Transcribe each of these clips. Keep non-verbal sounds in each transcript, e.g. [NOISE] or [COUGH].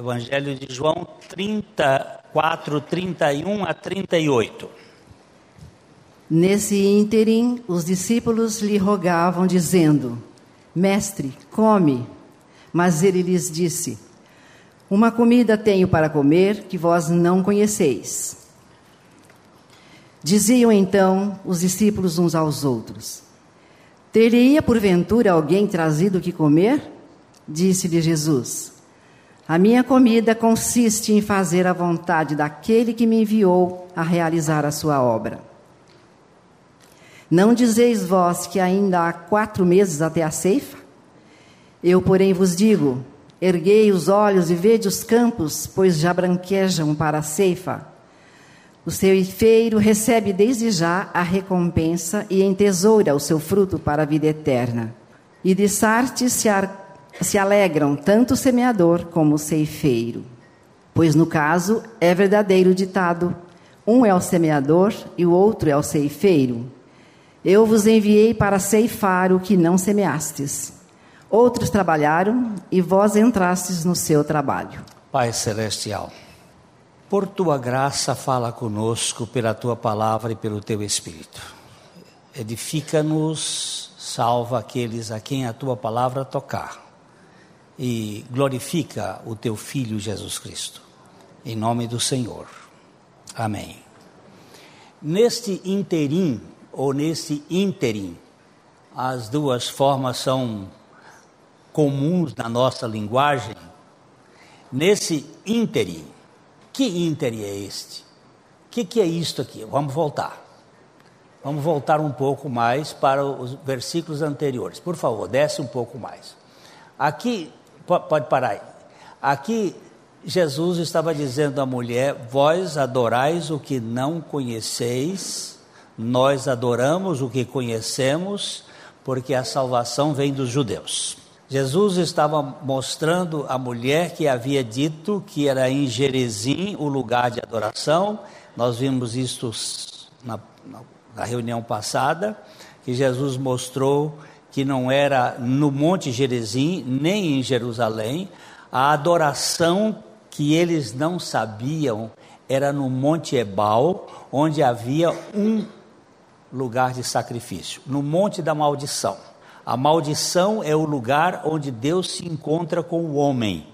Evangelho de João 34, 31 a 38. Nesse ínterim, os discípulos lhe rogavam, dizendo: Mestre, come. Mas ele lhes disse: Uma comida tenho para comer que vós não conheceis. Diziam então os discípulos uns aos outros: Teria porventura alguém trazido o que comer? Disse-lhe Jesus: A minha comida consiste em fazer a vontade daquele que me enviou a realizar a sua obra. Não dizeis vós que ainda há quatro meses até a ceifa? Eu, porém, vos digo: erguei os olhos e vede os campos, pois já branquejam para a ceifa. O ceifeiro recebe desde já a recompensa e entesoura o seu fruto para a vida eterna. E de Sarte se, se alegram tanto o semeador como o ceifeiro. Pois no caso é verdadeiro ditado: um é o semeador e o outro é o ceifeiro. Eu vos enviei para ceifar o que não semeastes. Outros trabalharam e vós entrastes no seu trabalho. Pai Celestial por tua graça, fala conosco pela tua palavra e pelo teu Espírito. Edifica-nos, salva aqueles a quem a tua palavra tocar e glorifica o teu Filho Jesus Cristo. Em nome do Senhor. Amém. Neste interim, ou neste interim, as duas formas são comuns na nossa linguagem. Nesse interim, que ínter é este? O que, que é isto aqui? Vamos voltar. Vamos voltar um pouco mais para os versículos anteriores. Por favor, desce um pouco mais. Aqui, pode parar aí. Aqui, Jesus estava dizendo à mulher: Vós adorais o que não conheceis, nós adoramos o que conhecemos, porque a salvação vem dos judeus. Jesus estava mostrando à mulher que havia dito que era em Jerezim o lugar de adoração. Nós vimos isso na, na reunião passada, que Jesus mostrou que não era no Monte Gerezim, nem em Jerusalém. A adoração que eles não sabiam era no Monte Ebal, onde havia um lugar de sacrifício, no Monte da Maldição. A maldição é o lugar onde Deus se encontra com o homem,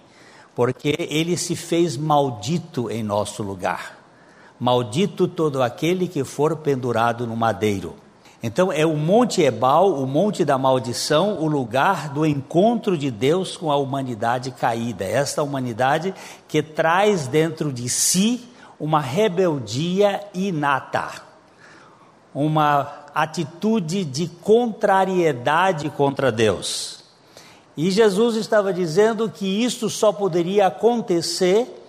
porque ele se fez maldito em nosso lugar. Maldito todo aquele que for pendurado no madeiro. Então é o Monte Ebal, o Monte da Maldição, o lugar do encontro de Deus com a humanidade caída. Esta humanidade que traz dentro de si uma rebeldia inata, uma atitude de contrariedade contra Deus. E Jesus estava dizendo que isso só poderia acontecer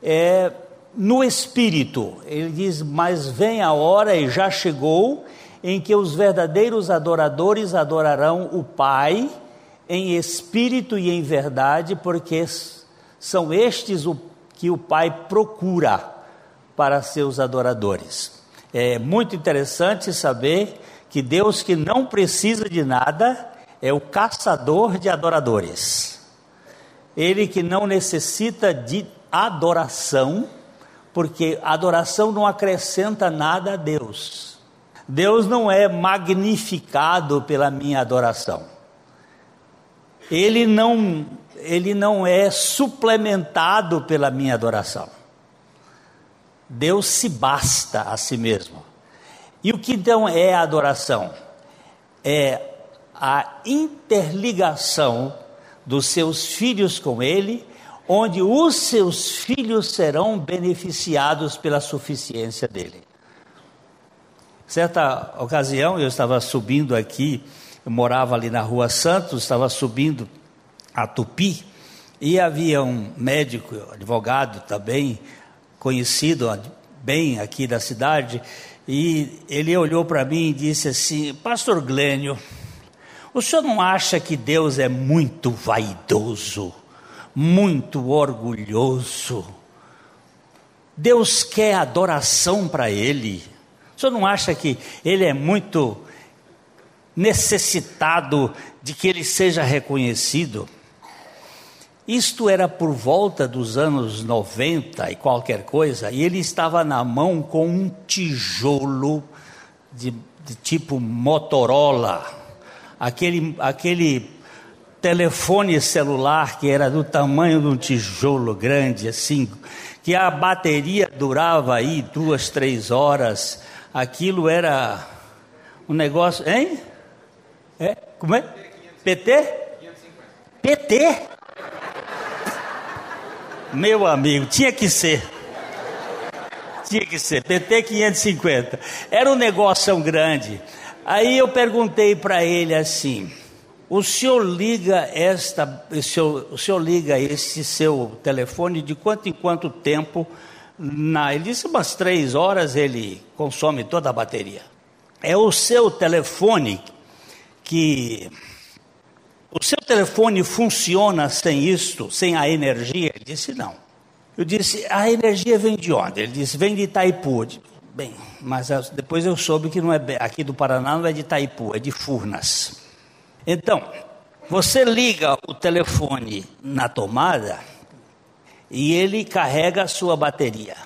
é, no espírito. Ele diz: Mas vem a hora, e já chegou, em que os verdadeiros adoradores adorarão o Pai em espírito e em verdade, porque são estes o que o Pai procura para seus adoradores. É muito interessante saber que Deus, que não precisa de nada, é o caçador de adoradores. Ele que não necessita de adoração, porque adoração não acrescenta nada a Deus. Deus não é magnificado pela minha adoração. Ele não, ele não é suplementado pela minha adoração. Deus se basta a si mesmo. E o que então é a adoração? É a interligação dos seus filhos com Ele, onde os seus filhos serão beneficiados pela suficiência dele. Certa ocasião eu estava subindo aqui, eu morava ali na Rua Santos, estava subindo a Tupi, e havia um médico, advogado também, conhecido bem aqui da cidade, e ele olhou para mim e disse assim: Pastor Glênio, o senhor não acha que Deus é muito vaidoso, muito orgulhoso? Deus quer adoração para Ele. O senhor não acha que Ele é muito necessitado de que Ele seja reconhecido? Isto era por volta dos anos 90 e qualquer coisa, e ele estava na mão com um tijolo de, de tipo Motorola, aquele, aquele telefone celular que era do tamanho de um tijolo grande, assim, que a bateria durava aí duas, três horas. Aquilo era um negócio, hein? É? Como é? PT? PT? Meu amigo, tinha que ser. Tinha que ser. PT 550. Era um negócio grande. Aí eu perguntei para ele assim: o senhor liga esta, o senhor, o senhor liga esse seu telefone de quanto em quanto tempo? Na, ele disse umas três horas ele consome toda a bateria. É o seu telefone que o seu telefone funciona sem isto, sem a energia? Ele disse não. Eu disse, a energia vem de onde? Ele disse, vem de Itaipu. Bem, mas depois eu soube que não é aqui do Paraná não é de Itaipu, é de Furnas. Então, você liga o telefone na tomada e ele carrega a sua bateria.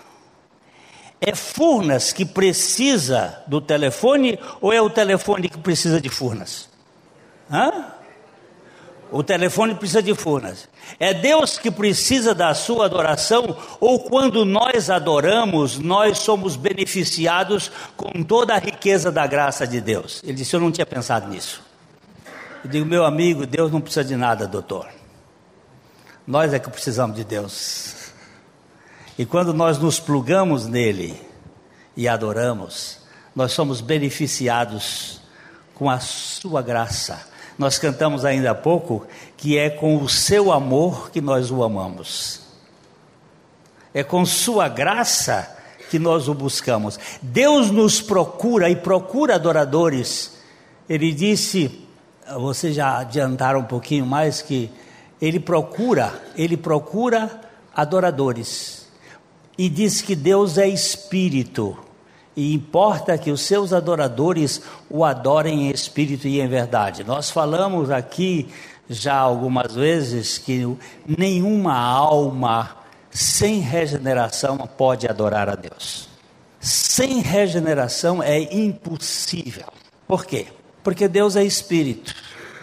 É Furnas que precisa do telefone ou é o telefone que precisa de Furnas? Hã? O telefone precisa de Furnas. É Deus que precisa da sua adoração ou quando nós adoramos, nós somos beneficiados com toda a riqueza da graça de Deus? Ele disse: Eu não tinha pensado nisso. Eu digo, meu amigo, Deus não precisa de nada, doutor. Nós é que precisamos de Deus. E quando nós nos plugamos nele e adoramos, nós somos beneficiados com a sua graça. Nós cantamos ainda há pouco que é com o seu amor que nós o amamos. É com sua graça que nós o buscamos. Deus nos procura e procura adoradores. Ele disse vocês já adiantaram um pouquinho mais que ele procura, ele procura adoradores. E diz que Deus é espírito. E importa que os seus adoradores o adorem em espírito e em verdade. Nós falamos aqui já algumas vezes que nenhuma alma sem regeneração pode adorar a Deus. Sem regeneração é impossível. Por quê? Porque Deus é espírito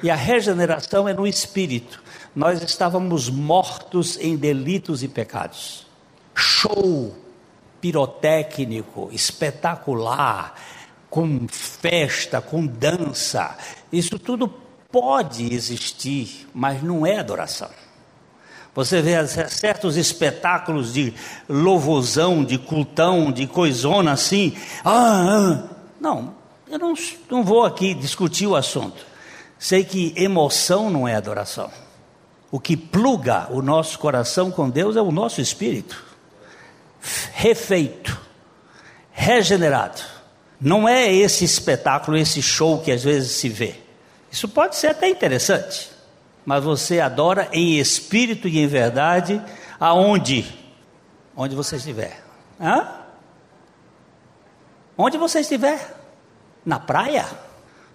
e a regeneração é no espírito. Nós estávamos mortos em delitos e pecados. Show pirotécnico, espetacular, com festa, com dança, isso tudo pode existir, mas não é adoração. Você vê certos espetáculos de louvozão, de cultão, de coisona assim. Ah, ah. Não, eu não, não vou aqui discutir o assunto. Sei que emoção não é adoração. O que pluga o nosso coração com Deus é o nosso espírito. Refeito, regenerado. Não é esse espetáculo, esse show que às vezes se vê. Isso pode ser até interessante, mas você adora em espírito e em verdade, aonde? Onde você estiver. Hã? Onde você estiver. Na praia?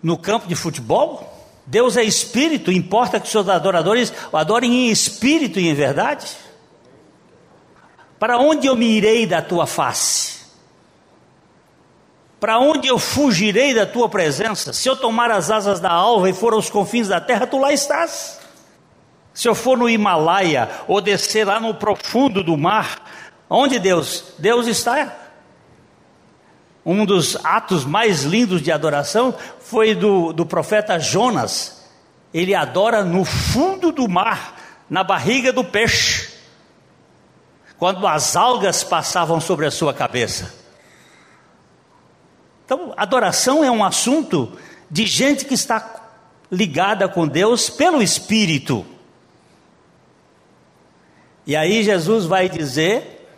No campo de futebol? Deus é espírito, importa que os seus adoradores o adorem em espírito e em verdade? Para onde eu me irei da tua face? Para onde eu fugirei da tua presença? Se eu tomar as asas da alva e for aos confins da terra, tu lá estás. Se eu for no Himalaia ou descer lá no profundo do mar, onde Deus? Deus está um dos atos mais lindos de adoração foi do, do profeta Jonas. Ele adora no fundo do mar, na barriga do peixe, quando as algas passavam sobre a sua cabeça. Então, adoração é um assunto de gente que está ligada com Deus pelo Espírito. E aí Jesus vai dizer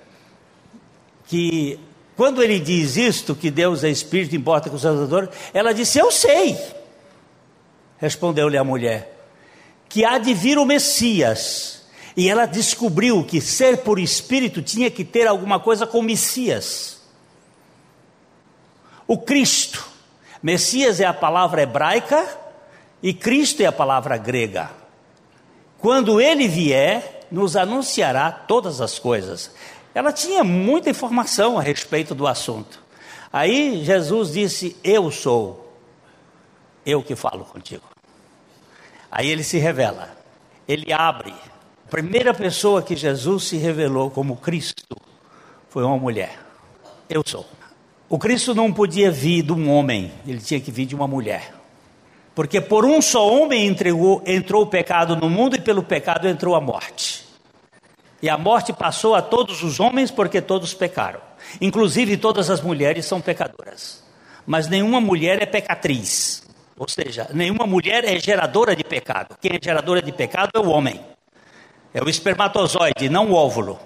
que quando ele diz isto, que Deus é Espírito, importa com os adoradores, ela disse: Eu sei. Respondeu-lhe a mulher: Que há de vir o Messias. E ela descobriu que ser por Espírito tinha que ter alguma coisa com Messias. O Cristo. Messias é a palavra hebraica e Cristo é a palavra grega. Quando ele vier, nos anunciará todas as coisas. Ela tinha muita informação a respeito do assunto. Aí Jesus disse: Eu sou, eu que falo contigo. Aí ele se revela, ele abre. A primeira pessoa que Jesus se revelou como Cristo foi uma mulher. Eu sou. O Cristo não podia vir de um homem, ele tinha que vir de uma mulher. Porque por um só homem entregou, entrou o pecado no mundo e pelo pecado entrou a morte. E a morte passou a todos os homens porque todos pecaram. Inclusive todas as mulheres são pecadoras. Mas nenhuma mulher é pecatriz. Ou seja, nenhuma mulher é geradora de pecado. Quem é geradora de pecado é o homem. É o espermatozoide, não o óvulo.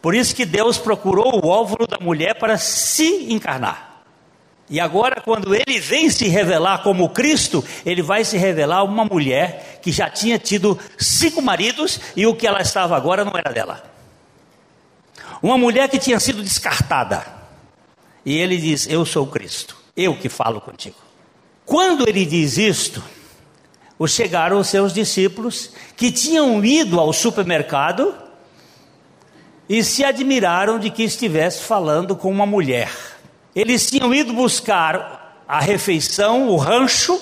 Por isso que Deus procurou o óvulo da mulher para se encarnar. E agora, quando ele vem se revelar como Cristo, ele vai se revelar uma mulher que já tinha tido cinco maridos e o que ela estava agora não era dela. Uma mulher que tinha sido descartada. E ele diz: Eu sou Cristo, eu que falo contigo. Quando ele diz isto, chegaram os seus discípulos que tinham ido ao supermercado e se admiraram de que estivesse falando com uma mulher. Eles tinham ido buscar a refeição, o rancho,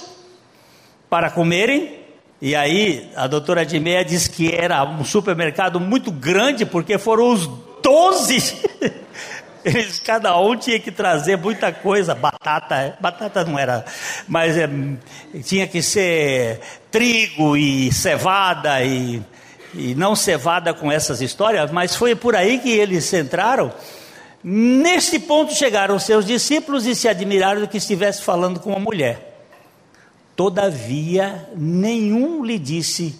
para comerem, e aí a doutora Dimeia diz que era um supermercado muito grande, porque foram os doze. [LAUGHS] Eles, cada um tinha que trazer muita coisa, batata, batata não era, mas é, tinha que ser trigo e cevada e e não cevada com essas histórias, mas foi por aí que eles entraram. Neste ponto chegaram seus discípulos e se admiraram de que estivesse falando com uma mulher. Todavia, nenhum lhe disse: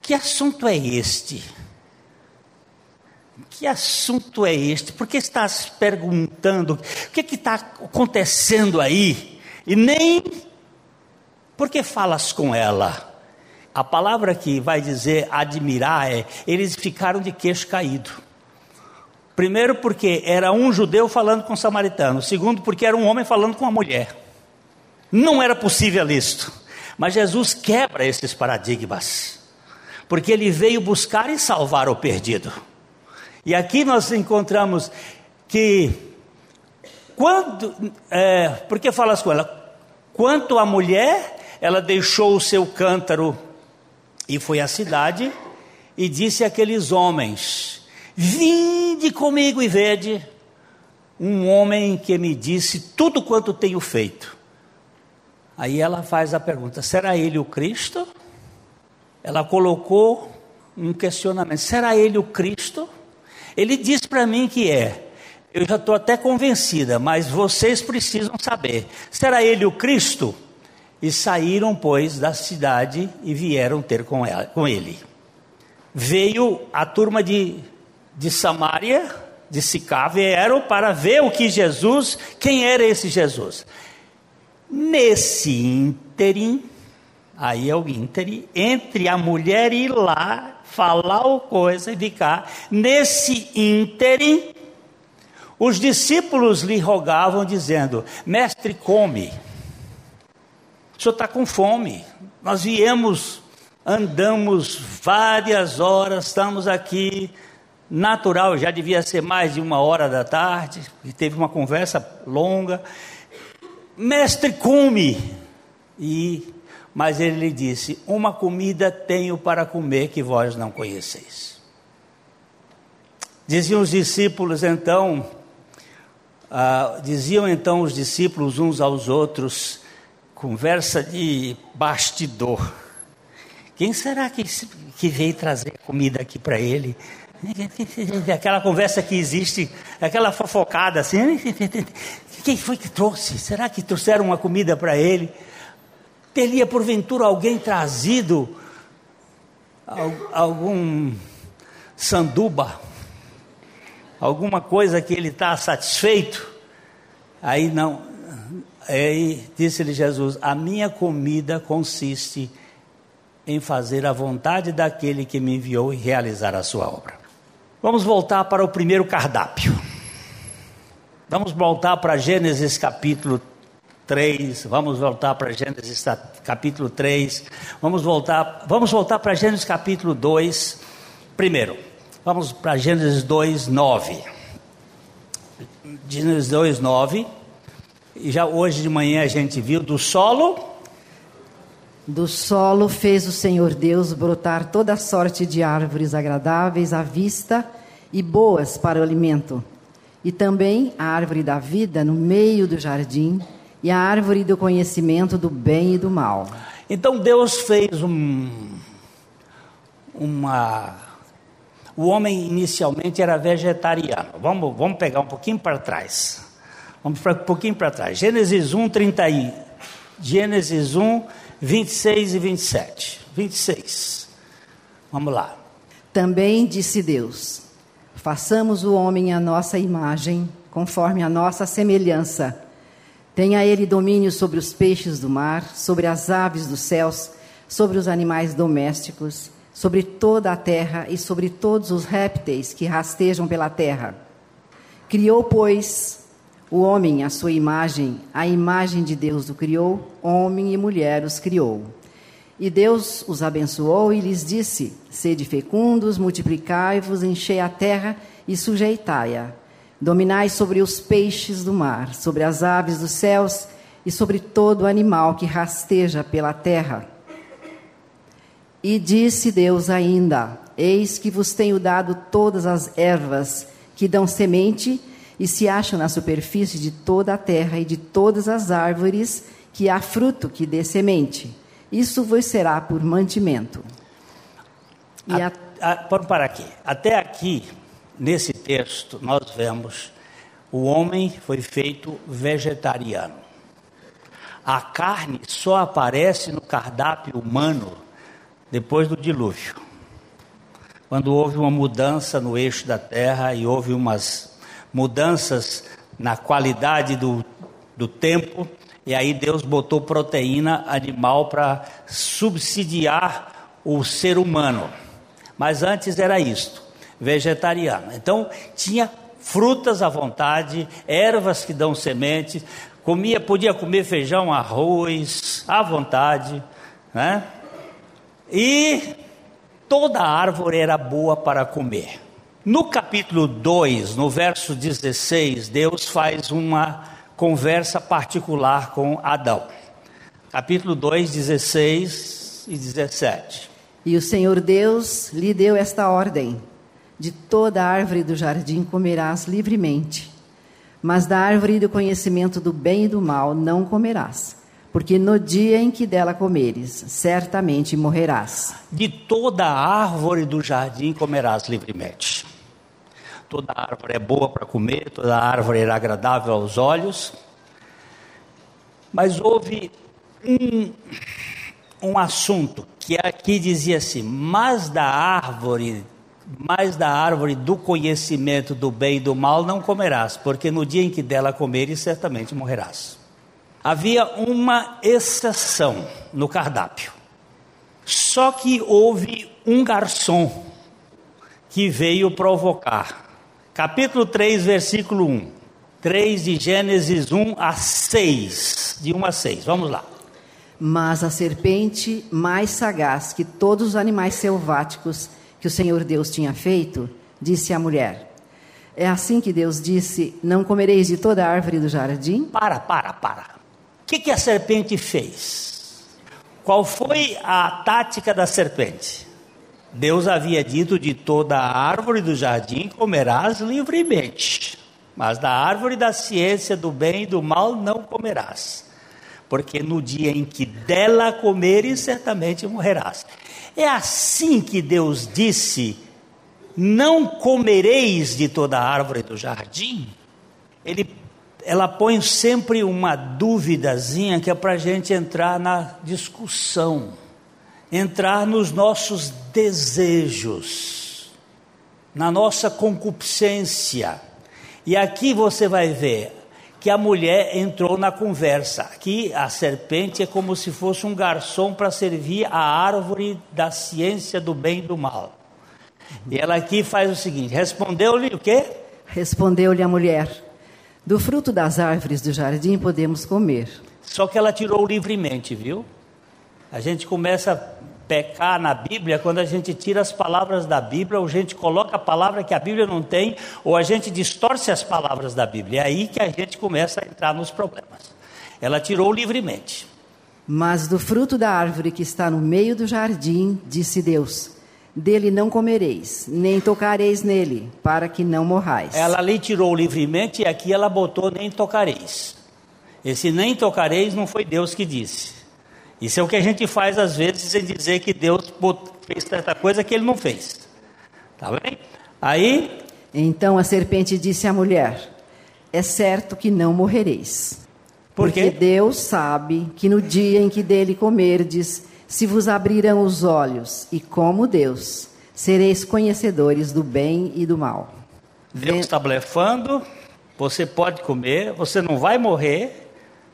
Que assunto é este? Que assunto é este? Por que estás perguntando? O que está acontecendo aí? E nem por que falas com ela? A palavra que vai dizer admirar é: eles ficaram de queixo caído. Primeiro, porque era um judeu falando com um samaritano. Segundo, porque era um homem falando com uma mulher. Não era possível isto. Mas Jesus quebra esses paradigmas. Porque ele veio buscar e salvar o perdido. E aqui nós encontramos que, quando, é, porque falas com ela? Quanto a mulher, ela deixou o seu cântaro e foi à cidade e disse àqueles homens: Vinde comigo e vede um homem que me disse tudo quanto tenho feito. Aí ela faz a pergunta: será ele o Cristo? Ela colocou um questionamento: será ele o Cristo? Ele diz para mim que é. Eu já estou até convencida, mas vocês precisam saber: será ele o Cristo? E saíram, pois, da cidade e vieram ter com, ela, com ele. Veio a turma de, de Samaria, de Sicá, vieram para ver o que Jesus, quem era esse Jesus. Nesse ínterim, aí é o ínterim, entre a mulher ir lá, falar o coisa e ficar, nesse ínterim, os discípulos lhe rogavam, dizendo: Mestre, come. O senhor está com fome. Nós viemos, andamos várias horas, estamos aqui. Natural, já devia ser mais de uma hora da tarde, e teve uma conversa longa. Mestre, come. E, mas ele lhe disse: Uma comida tenho para comer que vós não conheceis. Diziam os discípulos então, ah, diziam então os discípulos uns aos outros: Conversa de bastidor. Quem será que, que veio trazer comida aqui para ele? [LAUGHS] Aquela conversa que existe, aquela fofocada assim. [LAUGHS] Quem foi que trouxe? Será que trouxeram uma comida para ele? Teria porventura alguém trazido algum sanduba? Alguma coisa que ele está satisfeito? Aí não, Aí disse-lhe Jesus: A minha comida consiste em fazer a vontade daquele que me enviou e realizar a sua obra. Vamos voltar para o primeiro cardápio. Vamos voltar para Gênesis capítulo 3, vamos voltar para Gênesis capítulo 3, vamos voltar, vamos voltar para Gênesis capítulo 2. Primeiro, Vamos para Gênesis 2, 9. Gênesis 2, 9. E já hoje de manhã a gente viu do solo. Do solo fez o Senhor Deus brotar toda sorte de árvores agradáveis à vista e boas para o alimento, e também a árvore da vida no meio do jardim, e a árvore do conhecimento do bem e do mal. Então Deus fez um, uma. O homem inicialmente era vegetariano. Vamos, vamos pegar um pouquinho para trás. Vamos para um pouquinho para trás. Gênesis 1, 30 e, Gênesis 1, 26 e 27. 26. Vamos lá. Também disse Deus: Façamos o homem à nossa imagem, conforme a nossa semelhança. Tenha ele domínio sobre os peixes do mar, sobre as aves dos céus, sobre os animais domésticos, sobre toda a terra e sobre todos os répteis que rastejam pela terra. Criou, pois, o homem à sua imagem, a imagem de Deus o criou, homem e mulher os criou. E Deus os abençoou e lhes disse: Sede fecundos, multiplicai-vos, enchei a terra e sujeitai-a. Dominai sobre os peixes do mar, sobre as aves dos céus e sobre todo animal que rasteja pela terra. E disse Deus ainda: Eis que vos tenho dado todas as ervas que dão semente e se acham na superfície de toda a terra e de todas as árvores que há fruto que dê semente isso vos será por mantimento. E a, a, vamos parar aqui. Até aqui, nesse texto, nós vemos o homem foi feito vegetariano. A carne só aparece no cardápio humano depois do dilúvio. Quando houve uma mudança no eixo da terra e houve umas mudanças na qualidade do, do tempo, e aí Deus botou proteína animal para subsidiar o ser humano. Mas antes era isto, vegetariano. Então tinha frutas à vontade, ervas que dão semente, comia, podia comer feijão, arroz à vontade, né? E toda árvore era boa para comer. No capítulo 2, no verso 16, Deus faz uma conversa particular com Adão. Capítulo 2, 16 e 17. E o Senhor Deus lhe deu esta ordem: De toda árvore do jardim comerás livremente, mas da árvore do conhecimento do bem e do mal não comerás, porque no dia em que dela comeres, certamente morrerás. De toda árvore do jardim comerás livremente toda árvore é boa para comer, toda árvore era agradável aos olhos. Mas houve um, um assunto que aqui dizia assim: mas da árvore, mas da árvore do conhecimento do bem e do mal não comerás, porque no dia em que dela comeres, certamente morrerás. Havia uma exceção no cardápio. Só que houve um garçom que veio provocar capítulo 3, versículo 1. 3 de Gênesis 1 a 6, de 1 a 6. Vamos lá. Mas a serpente, mais sagaz que todos os animais selváticos que o Senhor Deus tinha feito, disse à mulher: É assim que Deus disse: Não comereis de toda árvore do jardim? Para, para, para. O que, que a serpente fez? Qual foi a tática da serpente? Deus havia dito: de toda árvore do jardim comerás livremente, mas da árvore da ciência do bem e do mal não comerás, porque no dia em que dela comeres, certamente morrerás. É assim que Deus disse: não comereis de toda árvore do jardim. Ele, ela põe sempre uma duvidazinha que é para a gente entrar na discussão entrar nos nossos desejos, na nossa concupiscência. E aqui você vai ver que a mulher entrou na conversa. Aqui a serpente é como se fosse um garçom para servir a árvore da ciência do bem e do mal. E ela aqui faz o seguinte: respondeu-lhe o quê? Respondeu-lhe a mulher: Do fruto das árvores do jardim podemos comer. Só que ela tirou livremente, viu? A gente começa pecar na Bíblia quando a gente tira as palavras da Bíblia, ou a gente coloca a palavra que a Bíblia não tem, ou a gente distorce as palavras da Bíblia. É aí que a gente começa a entrar nos problemas. Ela tirou livremente. Mas do fruto da árvore que está no meio do jardim, disse Deus: dele não comereis, nem tocareis nele, para que não morrais. Ela ali tirou livremente e aqui ela botou nem tocareis. Esse nem tocareis não foi Deus que disse. Isso é o que a gente faz às vezes em dizer que Deus fez tanta coisa que ele não fez. Tá bem? Aí. Então a serpente disse à mulher: É certo que não morrereis. Por Porque Deus sabe que no dia em que dele comerdes, se vos abrirão os olhos, e como Deus, sereis conhecedores do bem e do mal. Deus está blefando, você pode comer, você não vai morrer,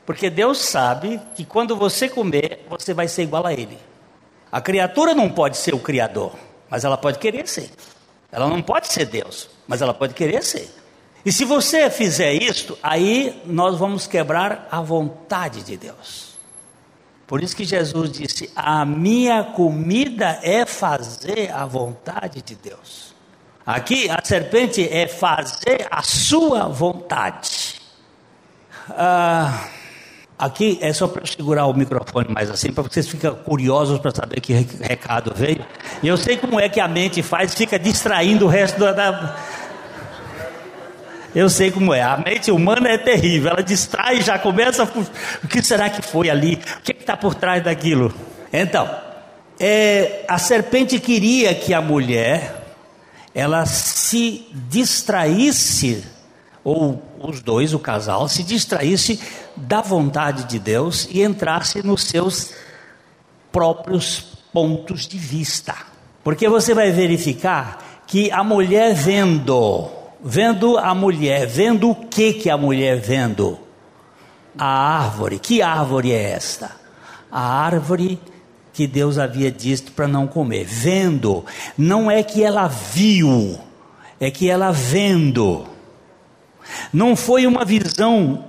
porque Deus sabe que quando você comer, você vai ser igual a Ele. A criatura não pode ser o Criador, mas ela pode querer ser. Ela não pode ser Deus, mas ela pode querer ser. E se você fizer isto, aí nós vamos quebrar a vontade de Deus. Por isso que Jesus disse: A minha comida é fazer a vontade de Deus. Aqui a serpente é fazer a sua vontade. Ah, Aqui é só para segurar o microfone mais assim, para vocês fiquem curiosos para saber que recado veio. E eu sei como é que a mente faz, fica distraindo o resto da. Eu sei como é. A mente humana é terrível. Ela distrai, já começa. O que será que foi ali? O que é está por trás daquilo? Então, é, a serpente queria que a mulher ela se distraísse ou os dois, o casal, se distraísse da vontade de Deus e entrasse nos seus próprios pontos de vista. Porque você vai verificar que a mulher vendo, vendo a mulher, vendo o que que a mulher vendo? A árvore. Que árvore é esta? A árvore que Deus havia dito para não comer. Vendo, não é que ela viu, é que ela vendo não foi uma visão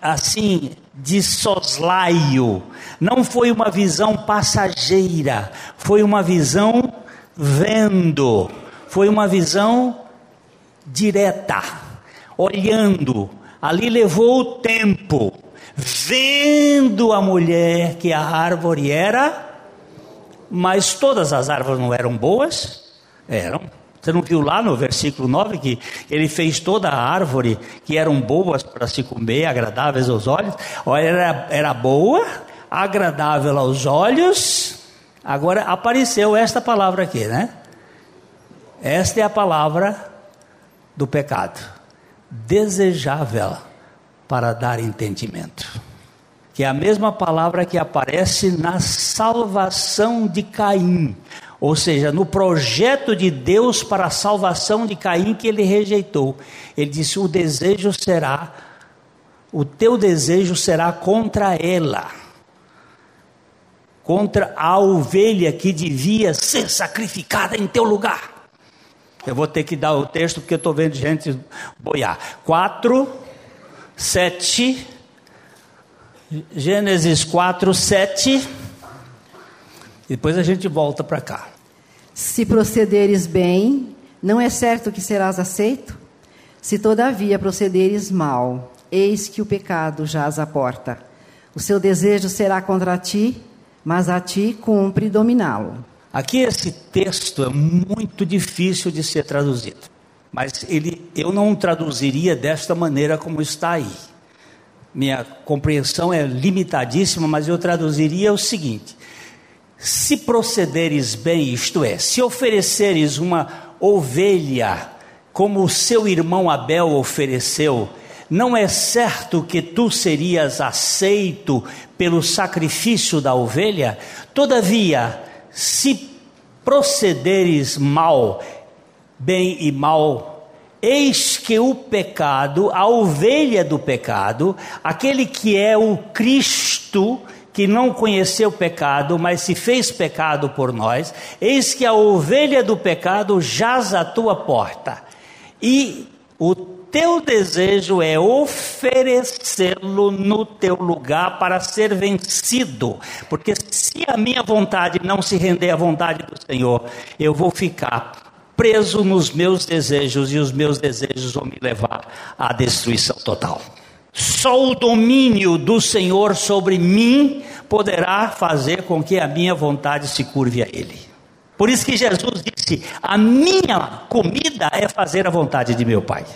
assim de soslaio, não foi uma visão passageira, foi uma visão vendo, foi uma visão direta, olhando. Ali levou o tempo, vendo a mulher que a árvore era, mas todas as árvores não eram boas, eram você não viu lá no versículo 9 que ele fez toda a árvore que eram boas para se comer, agradáveis aos olhos? Olha, era, era boa, agradável aos olhos. Agora apareceu esta palavra aqui, né? Esta é a palavra do pecado. Desejável para dar entendimento. Que é a mesma palavra que aparece na salvação de Caim ou seja, no projeto de Deus para a salvação de Caim que ele rejeitou. Ele disse: O desejo será, o teu desejo será contra ela, contra a ovelha que devia ser sacrificada em teu lugar. Eu vou ter que dar o texto porque eu estou vendo gente boiar. 4, 7, Gênesis 4, 7. Depois a gente volta para cá. Se procederes bem, não é certo que serás aceito? Se todavia procederes mal, eis que o pecado jaz à porta. O seu desejo será contra ti, mas a ti cumpre dominá-lo. Aqui esse texto é muito difícil de ser traduzido, mas ele, eu não traduziria desta maneira como está aí. Minha compreensão é limitadíssima, mas eu traduziria o seguinte: se procederes bem, isto é, se ofereceres uma ovelha como o seu irmão Abel ofereceu, não é certo que tu serias aceito pelo sacrifício da ovelha? Todavia, se procederes mal, bem e mal, eis que o pecado, a ovelha do pecado, aquele que é o Cristo, que não conheceu pecado, mas se fez pecado por nós, eis que a ovelha do pecado jaz à tua porta. E O teu desejo é oferecê-lo no teu lugar para ser vencido, porque se a minha vontade não se render à vontade do Senhor, eu vou ficar preso nos meus desejos e os meus desejos vão me levar à destruição total. Só o domínio do Senhor sobre mim poderá fazer com que a minha vontade se curve a Ele. Por isso que Jesus disse: A minha comida é fazer a vontade de meu Pai.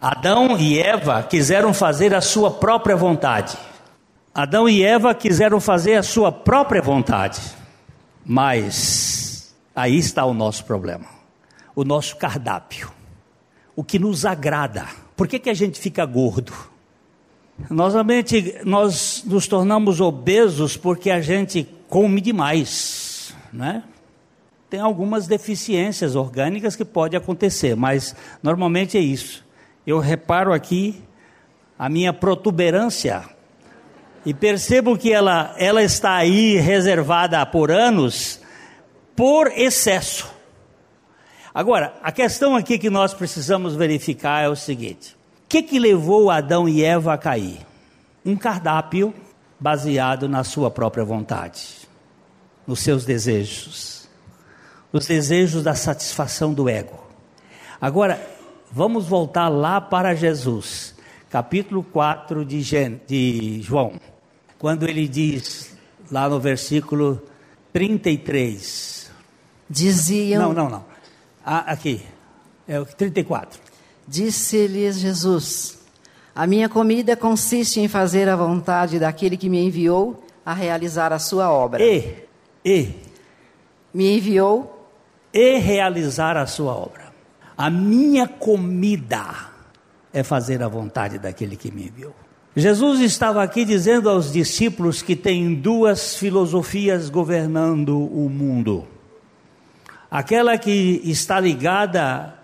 Adão e Eva quiseram fazer a sua própria vontade. Adão e Eva quiseram fazer a sua própria vontade. Mas aí está o nosso problema. O nosso cardápio. O que nos agrada. Por que, que a gente fica gordo? Normalmente nós nos tornamos obesos porque a gente come demais, né? Tem algumas deficiências orgânicas que pode acontecer, mas normalmente é isso. Eu reparo aqui a minha protuberância e percebo que ela, ela está aí reservada por anos por excesso. Agora, a questão aqui que nós precisamos verificar é o seguinte: que, que levou Adão e Eva a cair? Um cardápio baseado na sua própria vontade, nos seus desejos, os desejos da satisfação do ego. Agora, vamos voltar lá para Jesus, capítulo 4 de, de João, quando ele diz, lá no versículo 33. Diziam. Não, não, não. Ah, aqui, é o 34. Disse-lhes Jesus: A minha comida consiste em fazer a vontade daquele que me enviou a realizar a sua obra. E, e. Me enviou. E realizar a sua obra. A minha comida é fazer a vontade daquele que me enviou. Jesus estava aqui dizendo aos discípulos que tem duas filosofias governando o mundo. Aquela que está ligada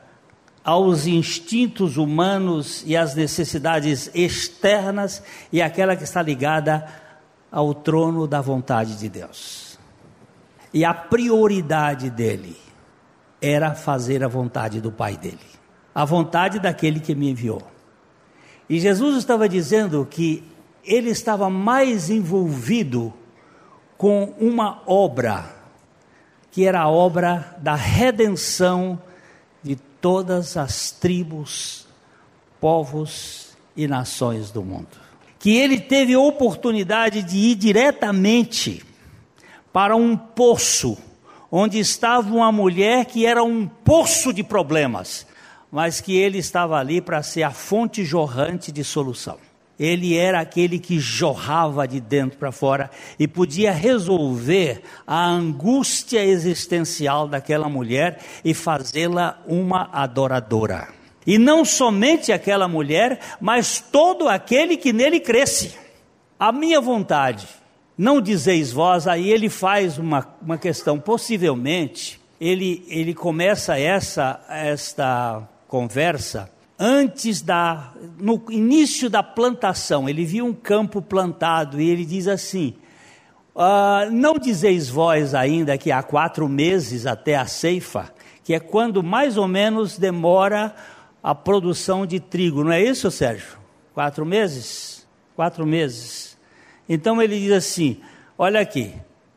aos instintos humanos e às necessidades externas e aquela que está ligada ao trono da vontade de Deus. E a prioridade dele era fazer a vontade do Pai dele, a vontade daquele que me enviou. E Jesus estava dizendo que ele estava mais envolvido com uma obra, que era a obra da redenção todas as tribos, povos e nações do mundo. Que ele teve oportunidade de ir diretamente para um poço, onde estava uma mulher que era um poço de problemas, mas que ele estava ali para ser a fonte jorrante de solução. Ele era aquele que jorrava de dentro para fora e podia resolver a angústia existencial daquela mulher e fazê-la uma adoradora. E não somente aquela mulher, mas todo aquele que nele cresce. A minha vontade, não dizeis vós, aí ele faz uma, uma questão, possivelmente, ele, ele começa essa, esta conversa antes da, no início da plantação, ele viu um campo plantado e ele diz assim: uh, Não dizeis vós ainda que há quatro meses até a ceifa, que é quando mais ou menos demora a produção de trigo, não é isso, Sérgio? Quatro meses? Quatro meses. Então ele diz assim: Olha aqui,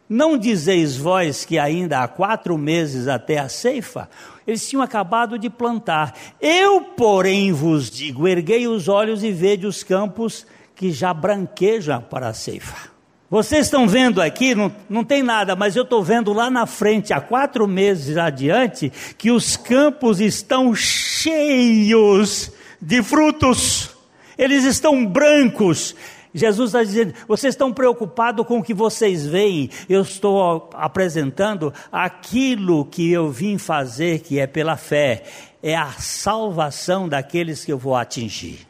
não dizeis vós que ainda há quatro meses até a ceifa? Eles tinham acabado de plantar. Eu, porém, vos digo: erguei os olhos e vede os campos que já branquejam para a ceifa. Vocês estão vendo aqui, não, não tem nada, mas eu estou vendo lá na frente, há quatro meses adiante, que os campos estão cheios de frutos, eles estão brancos, Jesus está dizendo: vocês estão preocupados com o que vocês veem, eu estou apresentando aquilo que eu vim fazer, que é pela fé, é a salvação daqueles que eu vou atingir.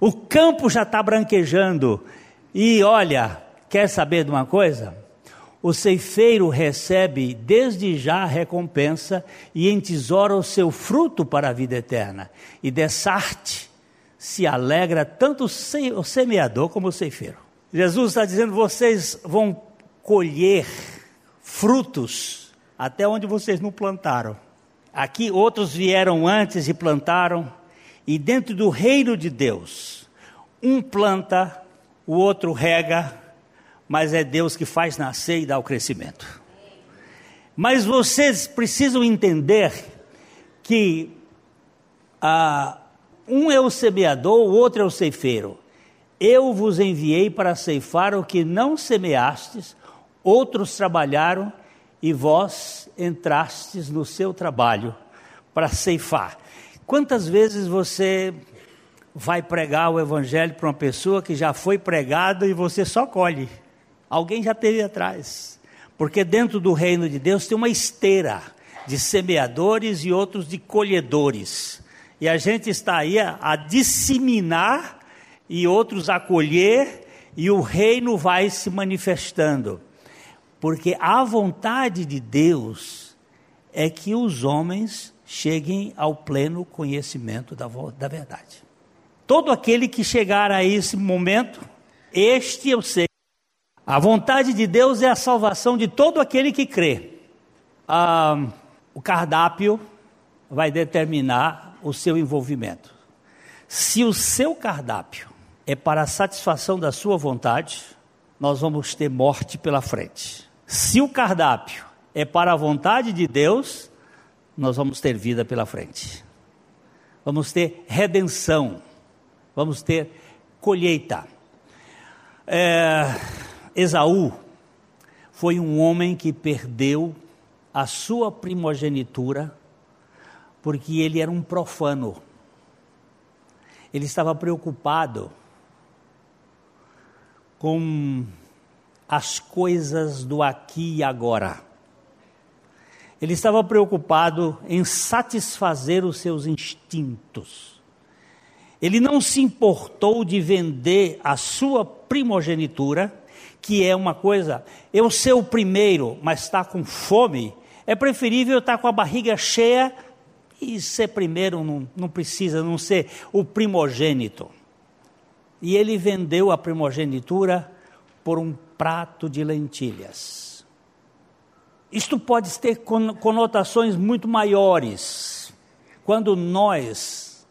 O campo já está branquejando, e olha, quer saber de uma coisa? O ceifeiro recebe desde já a recompensa e entesoura o seu fruto para a vida eterna. E dessarte se alegra tanto o semeador como o ceifeiro. Jesus está dizendo: vocês vão colher frutos até onde vocês não plantaram. Aqui outros vieram antes e plantaram, E dentro do reino de Deus, um planta, o outro rega, mas é Deus que faz nascer e dá o crescimento. Mas vocês precisam entender que ah, um é o semeador, o outro é o ceifeiro. Eu vos enviei para ceifar o que não semeastes, outros trabalharam e vós entrastes no seu trabalho para ceifar. Quantas vezes você vai pregar o evangelho para uma pessoa que já foi pregado e você só colhe? Alguém já teve atrás. Porque dentro do reino de Deus tem uma esteira de semeadores e outros de colhedores. E a gente está aí a, a disseminar e outros a colher, e o reino vai se manifestando. Porque a vontade de Deus é que os homens cheguem ao pleno conhecimento da, da verdade. Todo aquele que chegar a esse momento, este eu sei. A vontade de Deus é a salvação de todo aquele que crê. Ah, o cardápio vai determinar o seu envolvimento. Se o seu cardápio é para a satisfação da sua vontade, nós vamos ter morte pela frente. Se o cardápio é para a vontade de Deus, nós vamos ter vida pela frente. Vamos ter redenção. Vamos ter colheita. É, Esaú foi um homem que perdeu a sua primogenitura porque ele era um profano. Ele estava preocupado com as coisas do aqui e agora. Ele estava preocupado em satisfazer os seus instintos. Ele não se importou de vender a sua primogenitura, que é uma coisa, eu ser o primeiro, mas estar tá com fome, é preferível estar tá com a barriga cheia e ser primeiro não, não precisa, não ser o primogênito. E ele vendeu a primogenitura por um prato de lentilhas. Isto pode ter conotações muito maiores. Quando nós,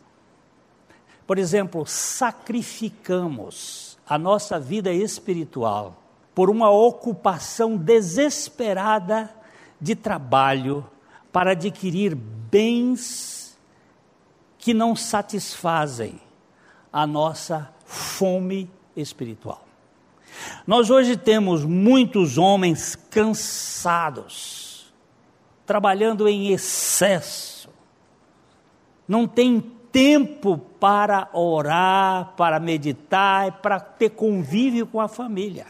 por exemplo, sacrificamos a nossa vida espiritual por uma ocupação desesperada de trabalho para adquirir bens que não satisfazem a nossa fome espiritual. Nós hoje temos muitos homens cansados, trabalhando em excesso, não tem tempo para orar, para meditar, para ter convívio com a família.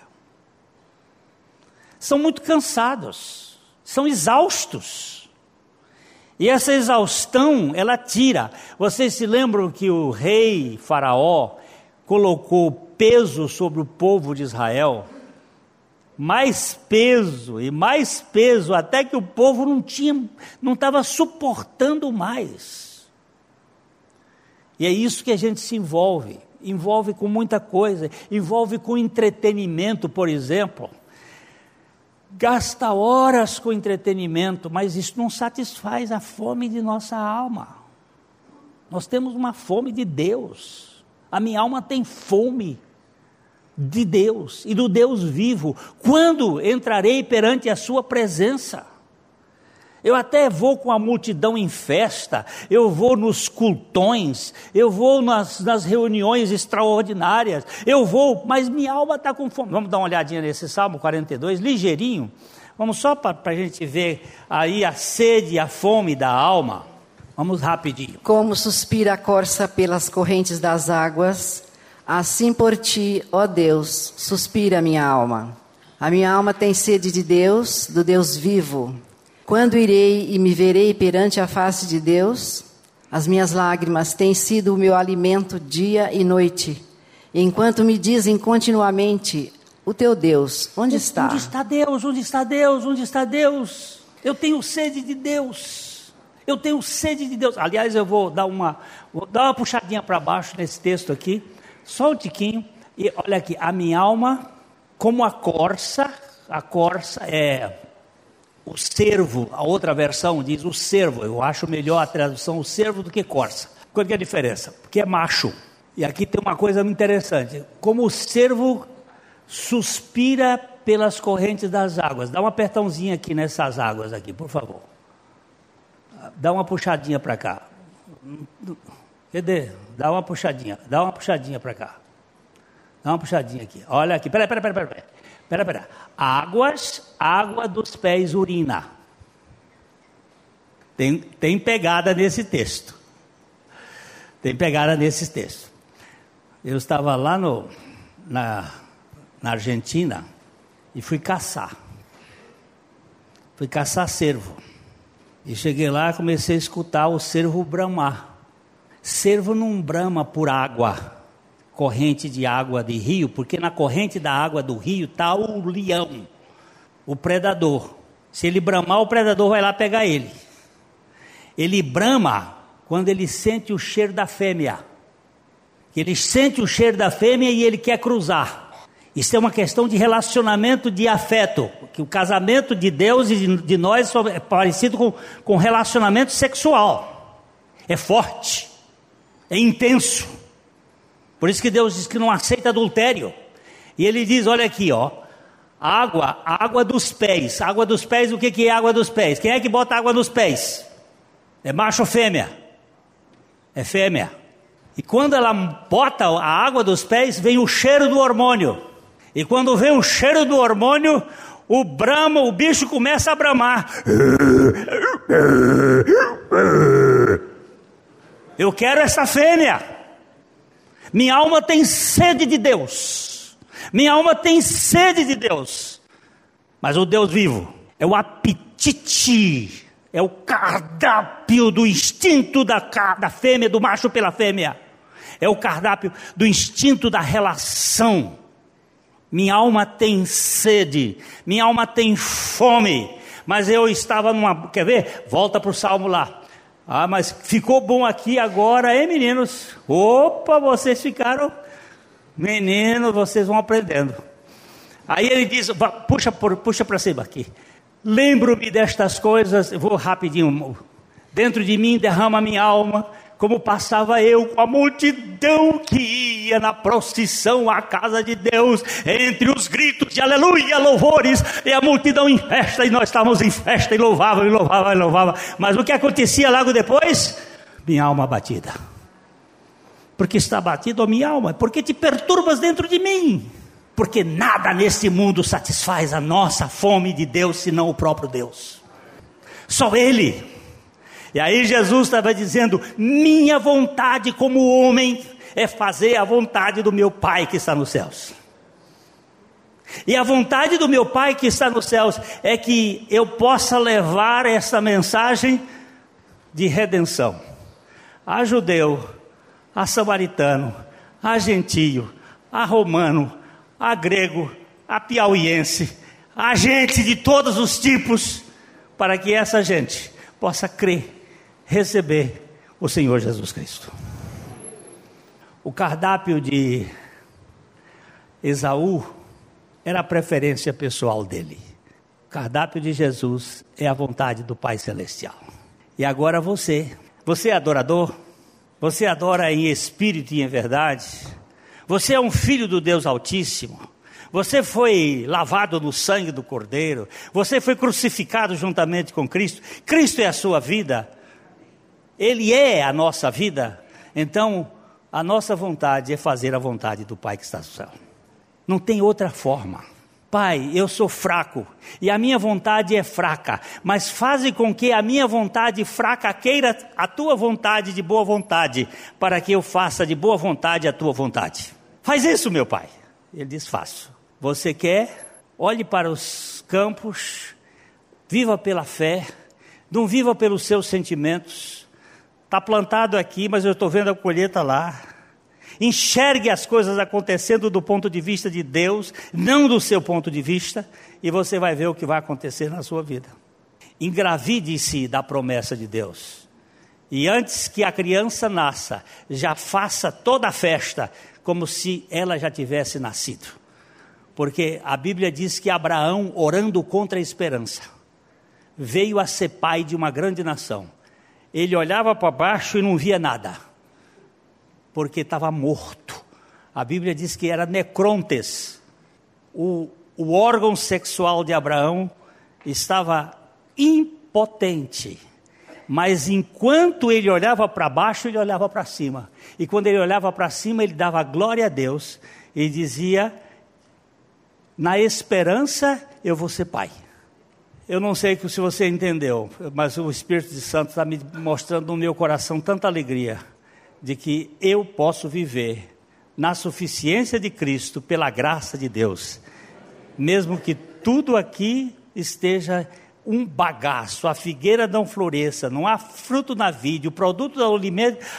São muito cansados, são exaustos. E essa exaustão, ela tira. Vocês se lembram que o rei Faraó colocou peso sobre o povo de Israel, mais peso e mais peso, até que o povo não tinha, não estava suportando mais. E é isso que a gente se envolve, envolve com muita coisa, envolve com entretenimento, por exemplo. Gasta horas com entretenimento, mas isso não satisfaz a fome de nossa alma. Nós temos uma fome de Deus. A minha alma tem fome de Deus e do Deus vivo. Quando entrarei perante a Sua presença? Eu até vou com a multidão em festa, eu vou nos cultões, eu vou nas, nas reuniões extraordinárias, eu vou, mas minha alma está com fome. Vamos dar uma olhadinha nesse Salmo 42, ligeirinho. Vamos só para a gente ver aí a sede a fome da alma. Vamos rapidinho. Como suspira a corça pelas correntes das águas, Assim por ti, ó Deus, suspira a minha alma. A minha alma tem sede de Deus, do Deus vivo. Quando irei e me verei perante a face de Deus? As minhas lágrimas têm sido o meu alimento dia e noite. Enquanto me dizem continuamente: O teu Deus, onde está? Onde está Deus? Onde está Deus? Onde está Deus? Eu tenho sede de Deus. Eu tenho sede de Deus. Aliás, eu vou dar uma, vou dar uma puxadinha para baixo nesse texto aqui só um tiquinho, e olha aqui, a minha alma, como a corça, a corça é o servo, a outra versão diz o servo. Eu acho melhor a tradução o servo do que corça. Qual que é a diferença? Porque é macho. E aqui tem uma coisa interessante. Como o servo suspira pelas correntes das águas. Dá um apertãozinho aqui nessas águas aqui, por favor. Dá uma puxadinha para cá. Cadê? Dá uma puxadinha. Dá uma puxadinha para cá. Dá uma puxadinha aqui. Olha aqui. Peraí, peraí, peraí, peraí. Peraí, peraí. Águas, água dos pés, urina. Tem, tem pegada nesse texto. Tem pegada nesse texto. Eu estava lá no, na, na Argentina e fui caçar. Fui caçar cervo. E cheguei lá e comecei a escutar o cervo bramar. Cervo não brama por água, corrente de água de rio, porque na corrente da água do rio está o leão, o predador. Se ele bramar, o predador vai lá pegar ele. Ele brama quando ele sente o cheiro da fêmea. Ele sente o cheiro da fêmea e ele quer cruzar. Isso é uma questão de relacionamento de afeto. Que o casamento de Deus e de nós é parecido com, com relacionamento sexual. É forte, é intenso. Por isso que Deus diz que não aceita adultério. E ele diz: olha aqui, ó. Água, água dos pés. Água dos pés, o que, que é água dos pés? Quem é que bota água nos pés? É macho ou fêmea? É fêmea. E quando ela bota a água dos pés, vem o cheiro do hormônio. E quando vem o cheiro do hormônio, o brama, o bicho começa a bramar. Eu quero essa fêmea. Minha alma tem sede de Deus. Minha alma tem sede de Deus. Mas o Deus vivo é o apetite, é o cardápio do instinto da, da fêmea, do macho pela fêmea é o cardápio do instinto da relação. Minha alma tem sede, minha alma tem fome, mas eu estava numa. Quer ver? Volta para o salmo lá. Ah, mas ficou bom aqui agora, hein, meninos? Opa, vocês ficaram. Meninos, vocês vão aprendendo. Aí ele diz: puxa, puxa para cima aqui. Lembro-me destas coisas, vou rapidinho. Dentro de mim derrama minha alma como passava eu com a multidão que ia na procissão à casa de Deus, entre os gritos de aleluia, louvores, e a multidão em festa, e nós estávamos em festa, e louvava, e louvava, e louvava. Mas o que acontecia logo depois? Minha alma batida. Porque está batida a minha alma, porque te perturbas dentro de mim. Porque nada neste mundo satisfaz a nossa fome de Deus senão o próprio Deus. Só Ele. E aí Jesus estava dizendo: minha vontade como homem é fazer a vontade do meu Pai que está nos céus. E a vontade do meu Pai que está nos céus é que eu possa levar essa mensagem de redenção a judeu, a samaritano, a gentio, a romano, a grego, a piauiense, a gente de todos os tipos, para que essa gente possa crer receber o Senhor Jesus Cristo. O cardápio de Esaú era a preferência pessoal dele. O cardápio de Jesus é a vontade do Pai Celestial. E agora você, você é adorador? Você adora em espírito e em verdade? Você é um filho do Deus Altíssimo? Você foi lavado no sangue do Cordeiro? Você foi crucificado juntamente com Cristo? Cristo é a sua vida? Ele é a nossa vida, então a nossa vontade é fazer a vontade do Pai que está no céu. Não tem outra forma. Pai, eu sou fraco e a minha vontade é fraca, mas faze com que a minha vontade fraca queira a tua vontade de boa vontade, para que eu faça de boa vontade a tua vontade. Faz isso, meu pai. Ele diz: Faço. Você quer? Olhe para os campos, viva pela fé, não viva pelos seus sentimentos Está plantado aqui, mas eu estou vendo a colheita lá. Enxergue as coisas acontecendo do ponto de vista de Deus, não do seu ponto de vista, e você vai ver o que vai acontecer na sua vida. Engravide-se da promessa de Deus. E antes que a criança nasça, já faça toda a festa como se ela já tivesse nascido. Porque a Bíblia diz que Abraão, orando contra a esperança, veio a ser pai de uma grande nação. Ele olhava para baixo e não via nada, porque estava morto. A Bíblia diz que era necrontes. O, o órgão sexual de Abraão estava impotente. Mas enquanto ele olhava para baixo, ele olhava para cima. E quando ele olhava para cima, ele dava glória a Deus e dizia: Na esperança eu vou ser pai. Eu não sei se você entendeu, mas o Espírito Santo está me mostrando no meu coração tanta alegria de que eu posso viver na suficiência de Cristo pela graça de Deus, mesmo que tudo aqui esteja um bagaço, a figueira não floresça, não há fruto na vide, o produto da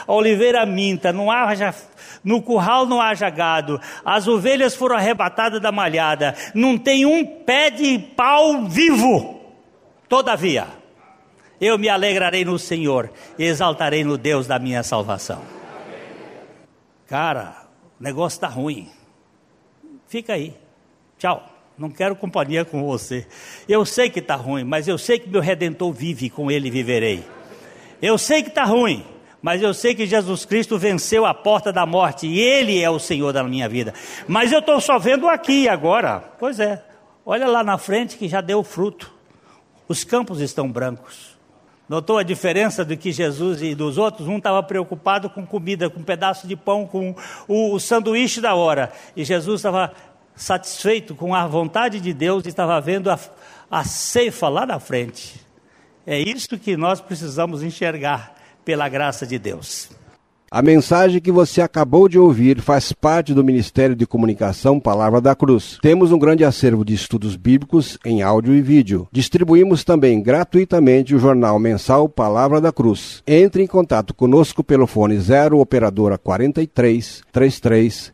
oliveira, minta, não haja, no curral não haja gado, as ovelhas foram arrebatadas da malhada, não tem um pé de pau vivo. Todavia, eu me alegrarei no Senhor e exaltarei no Deus da minha salvação. Cara, o negócio está ruim. Fica aí. Tchau. Não quero companhia com você. Eu sei que está ruim, mas eu sei que meu redentor vive, com ele viverei. Eu sei que está ruim, mas eu sei que Jesus Cristo venceu a porta da morte e Ele é o Senhor da minha vida. Mas eu estou só vendo aqui agora. Pois é, olha lá na frente que já deu fruto. Os campos estão brancos. Notou a diferença do que Jesus e dos outros? Um estava preocupado com comida, com um pedaço de pão, com o, o sanduíche da hora. E Jesus estava satisfeito com a vontade de Deus e estava vendo a, a ceifa lá na frente. É isso que nós precisamos enxergar pela graça de Deus. A mensagem que você acabou de ouvir faz parte do Ministério de Comunicação Palavra da Cruz. Temos um grande acervo de estudos bíblicos em áudio e vídeo. Distribuímos também gratuitamente o jornal mensal Palavra da Cruz. Entre em contato conosco pelo fone 0 operadora 43 33